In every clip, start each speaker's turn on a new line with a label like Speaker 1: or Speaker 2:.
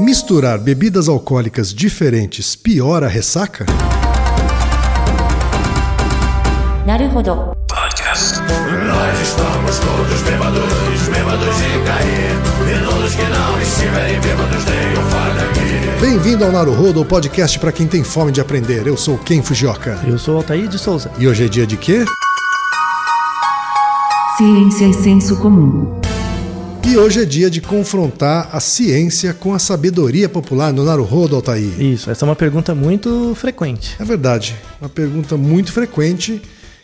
Speaker 1: Misturar bebidas alcoólicas diferentes piora a ressaca?
Speaker 2: Naruhodo. Podcast.
Speaker 3: Nós estamos todos bêbados, bêbados de cair. E todos que não estiverem bêbados tenham fardo aqui.
Speaker 1: Bem-vindo ao Naruhodo, o podcast para quem tem fome de aprender. Eu sou Ken Fujioka.
Speaker 4: Eu sou Altair de Souza.
Speaker 1: E hoje é dia de quê?
Speaker 2: Ciência e senso comum.
Speaker 1: E hoje é dia de confrontar a ciência com a sabedoria popular no Naruhodo, Altair.
Speaker 4: Isso, essa é uma pergunta muito frequente.
Speaker 1: É verdade, uma pergunta muito frequente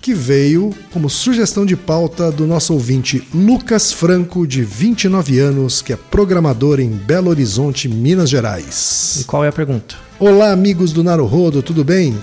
Speaker 1: que veio como sugestão de pauta do nosso ouvinte Lucas Franco, de 29 anos, que é programador em Belo Horizonte, Minas
Speaker 4: E
Speaker 1: Gerais.
Speaker 4: qual é a pergunta?
Speaker 1: Olá, amigos do Naruhodo, tudo bem?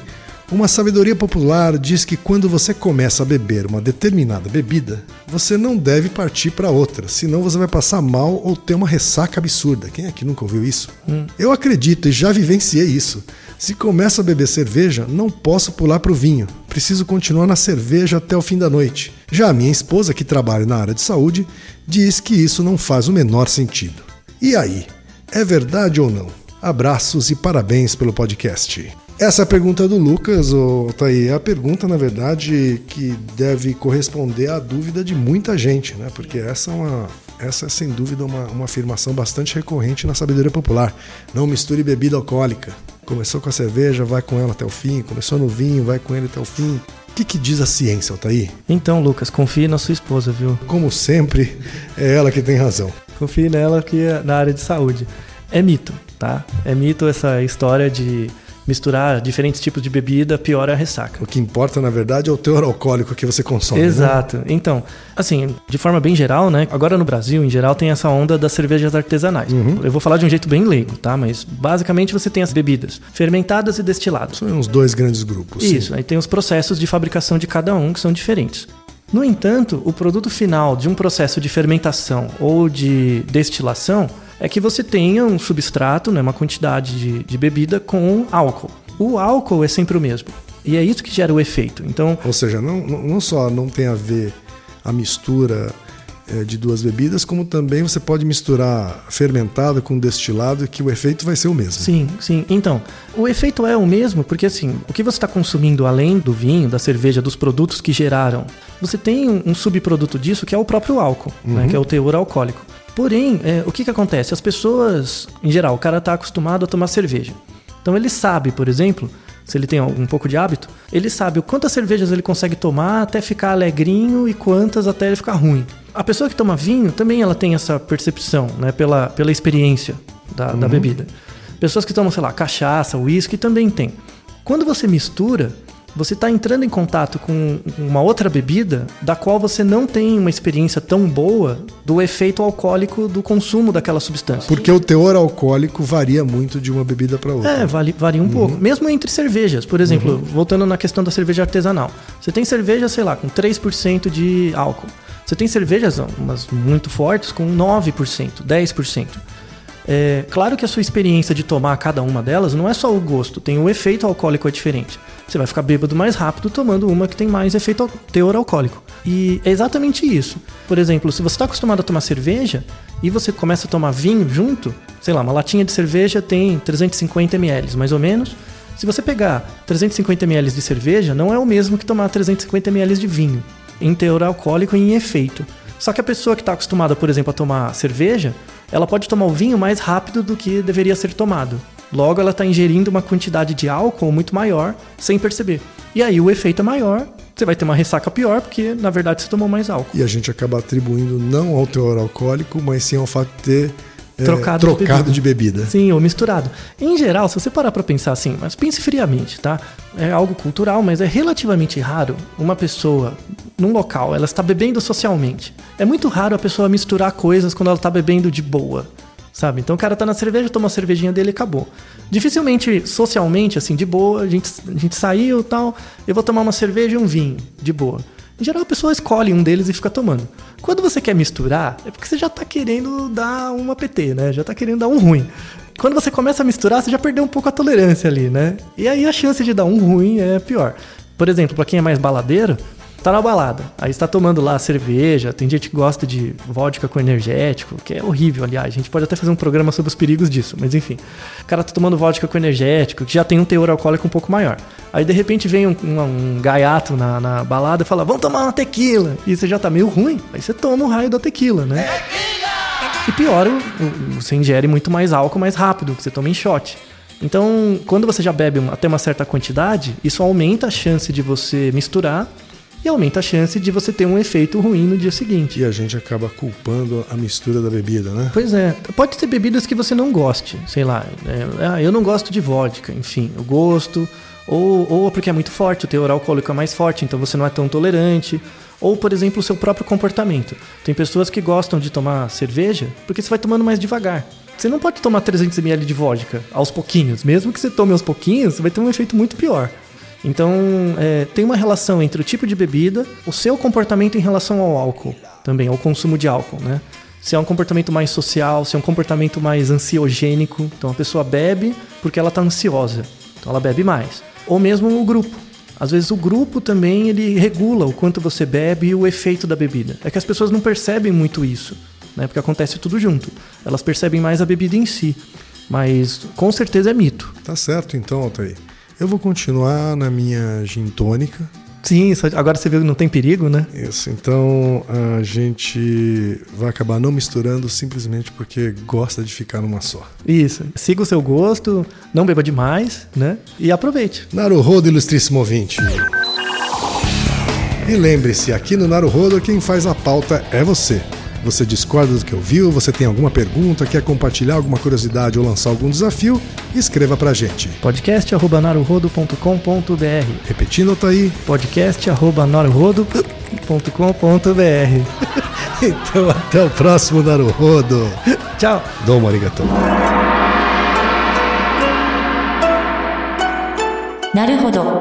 Speaker 1: Uma sabedoria popular diz que quando você começa a beber uma determinada bebida, você não deve partir para outra, senão você vai passar mal ou ter uma ressaca absurda. Quem aqui nunca ouviu isso? Eu acredito e já vivenciei isso. Se começo a beber cerveja, não posso pular para o vinho. Preciso continuar na cerveja até o fim da noite. Já a minha esposa, que trabalha na área de saúde, diz que isso não faz o menor sentido. E aí, é verdade ou não? Abraços e parabéns pelo podcast. Essa é a pergunta do Lucas, ô, Thaí. É a pergunta, na verdade, que deve corresponder à dúvida de muita gente, né? Porque essa é uma. Essa é sem dúvida uma, uma afirmação bastante recorrente na sabedoria popular. Não misture bebida alcoólica. Começou com a cerveja, vai com ela até o fim. Começou no vinho, vai com ele até o fim. O que, que diz a ciência, Altair?
Speaker 4: Então, Lucas, confie na sua esposa, viu?
Speaker 1: Como sempre, é ela que tem razão.
Speaker 4: Confie nela que é na área de saúde. É mito, tá? É mito essa história de misturar diferentes tipos de bebida piora a ressaca.
Speaker 1: O que importa, na verdade, é o teor alcoólico que você consome. né?
Speaker 4: Exato. Então, assim, de forma bem geral, né? Agora no Brasil, em geral, tem essa onda das cervejas artesanais. Eu vou falar de um jeito bem leigo, tá? Mas basicamente você tem as bebidas fermentadas e destiladas.
Speaker 1: São uns dois grandes grupos. sim.
Speaker 4: Isso, aí tem os processos de fabricação de cada um que são diferentes. No entanto, o produto final de um processo de fermentação ou de destilação é que você tenha um substrato, né, uma quantidade de, de bebida com álcool. O álcool é sempre o mesmo. E é isso que gera o efeito. Então,
Speaker 1: Ou seja, não, não só não tem a ver a mistura eh, de duas bebidas, como também você pode misturar fermentado com destilado, que o efeito vai ser o mesmo.
Speaker 4: Sim, sim. Então, o efeito é o mesmo, porque assim, o que você está consumindo além do vinho, da cerveja, dos produtos que geraram, você tem um, um subproduto disso que é o próprio álcool, né, que é o teor alcoólico. Porém, é, o que, que acontece? As pessoas, em geral, o cara está acostumado a tomar cerveja. Então ele sabe, por exemplo, se ele tem um pouco de hábito, ele sabe o quantas cervejas ele consegue tomar até ficar alegrinho e quantas até ele ficar ruim. A pessoa que toma vinho também ela tem essa percepção, né, pela, pela experiência da, da bebida. Pessoas que tomam, sei lá, cachaça, uísque também tem. Quando você mistura, você está entrando em contato com uma outra bebida da qual você não tem uma experiência tão boa do efeito alcoólico do consumo daquela substância.
Speaker 1: Porque o teor alcoólico varia muito de uma bebida para outra.
Speaker 4: É, vale, varia um pouco. Mesmo entre cervejas. Por exemplo, voltando na questão da cerveja artesanal. Você tem cerveja, sei lá, com 3% de álcool. Você tem cervejas, umas muito fortes, com 9%, 10%. É, claro que a sua experiência de tomar cada uma delas não é só o gosto, tem o efeito alcoólico é diferente. Você vai ficar bêbado mais rápido tomando uma que tem mais efeito teor alcoólico. E é exatamente isso. Por exemplo, se você está acostumado a tomar cerveja e você começa a tomar vinho junto, sei lá, uma latinha de cerveja tem 350 ml, mais ou menos. Se você pegar 350 ml de cerveja, não é o mesmo que tomar 350 ml de vinho, em teor alcoólico e em efeito. Só que a pessoa que está acostumada, por exemplo, a tomar cerveja, ela pode tomar o vinho mais rápido do que deveria ser tomado. Logo, ela está ingerindo uma quantidade de álcool muito maior sem perceber. E aí o efeito é maior, você vai ter uma ressaca pior, porque na verdade você tomou mais álcool.
Speaker 1: E a gente acaba atribuindo não ao teor alcoólico, mas sim ao fato de ter eh,
Speaker 4: Trocado de
Speaker 1: trocado de bebida.
Speaker 4: Sim, ou misturado. Em geral, se você parar pra pensar assim, mas pense friamente, tá? É algo cultural, mas é relativamente raro uma pessoa num local, ela está bebendo socialmente. É muito raro a pessoa misturar coisas quando ela tá bebendo de boa, sabe? Então o cara tá na cerveja, toma a cervejinha dele e acabou. Dificilmente, socialmente, assim, de boa, a gente, a gente saiu tal, eu vou tomar uma cerveja e um vinho, de boa. Em geral, a pessoa escolhe um deles e fica tomando. Quando você quer misturar, é porque você já tá querendo dar uma PT, né? Já tá querendo dar um ruim. Quando você começa a misturar, você já perdeu um pouco a tolerância ali, né? E aí a chance de dar um ruim é pior. Por exemplo, para quem é mais baladeiro, Tá na balada. Aí você tá tomando lá cerveja. Tem gente que gosta de vodka com energético, que é horrível, aliás. A gente pode até fazer um programa sobre os perigos disso, mas enfim. O cara tá tomando vodka com energético, que já tem um teor alcoólico um pouco maior. Aí de repente vem um, um, um gaiato na, na balada e fala: Vamos tomar uma tequila. E você já tá meio ruim. Aí você toma o raio da tequila, né? E pior, você ingere muito mais álcool mais rápido, você toma em shot. Então, quando você já bebe até uma certa quantidade, isso aumenta a chance de você misturar e aumenta a chance de você ter um efeito ruim no dia seguinte.
Speaker 1: E a gente acaba culpando a mistura da bebida, né?
Speaker 4: Pois é, pode ter bebidas que você não goste, sei lá, é, eu não gosto de vodka, enfim, o gosto, ou, ou porque é muito forte, o teor alcoólico é mais forte, então você não é tão tolerante, ou, por exemplo, o seu próprio comportamento. Tem pessoas que gostam de tomar cerveja porque você vai tomando mais devagar. Você não pode tomar 300ml de vodka aos pouquinhos, mesmo que você tome aos pouquinhos, você vai ter um efeito muito pior. Então, é, tem uma relação entre o tipo de bebida, o seu comportamento em relação ao álcool, também, ao consumo de álcool, né? Se é um comportamento mais social, se é um comportamento mais ansiogênico, então a pessoa bebe porque ela está ansiosa, então ela bebe mais. Ou mesmo o grupo. Às vezes o grupo também ele regula o quanto você bebe e o efeito da bebida. É que as pessoas não percebem muito isso, né? Porque acontece tudo junto. Elas percebem mais a bebida em si, mas com certeza é mito.
Speaker 1: Tá certo então, Altair. Eu vou continuar na minha gin tônica.
Speaker 4: Sim, agora você viu que não tem perigo, né?
Speaker 1: Isso, então a gente vai acabar não misturando simplesmente porque gosta de ficar numa só.
Speaker 4: Isso. Siga o seu gosto, não beba demais, né? E aproveite.
Speaker 1: Naruhodo, ilustríssimo ouvinte. E lembre-se, aqui no Naruhodo quem faz a pauta é você. Você discorda do que ouviu? Você tem alguma pergunta? Quer compartilhar alguma curiosidade ou lançar algum desafio? Escreva pra gente.
Speaker 4: podcast@naruhodo.com.br.
Speaker 1: Repetindo, Altair.
Speaker 4: podcast@naruhodo.com.br.
Speaker 1: Então até o próximo Naruhodo.
Speaker 4: Tchau.
Speaker 1: Domo arigatou.
Speaker 2: なるほど。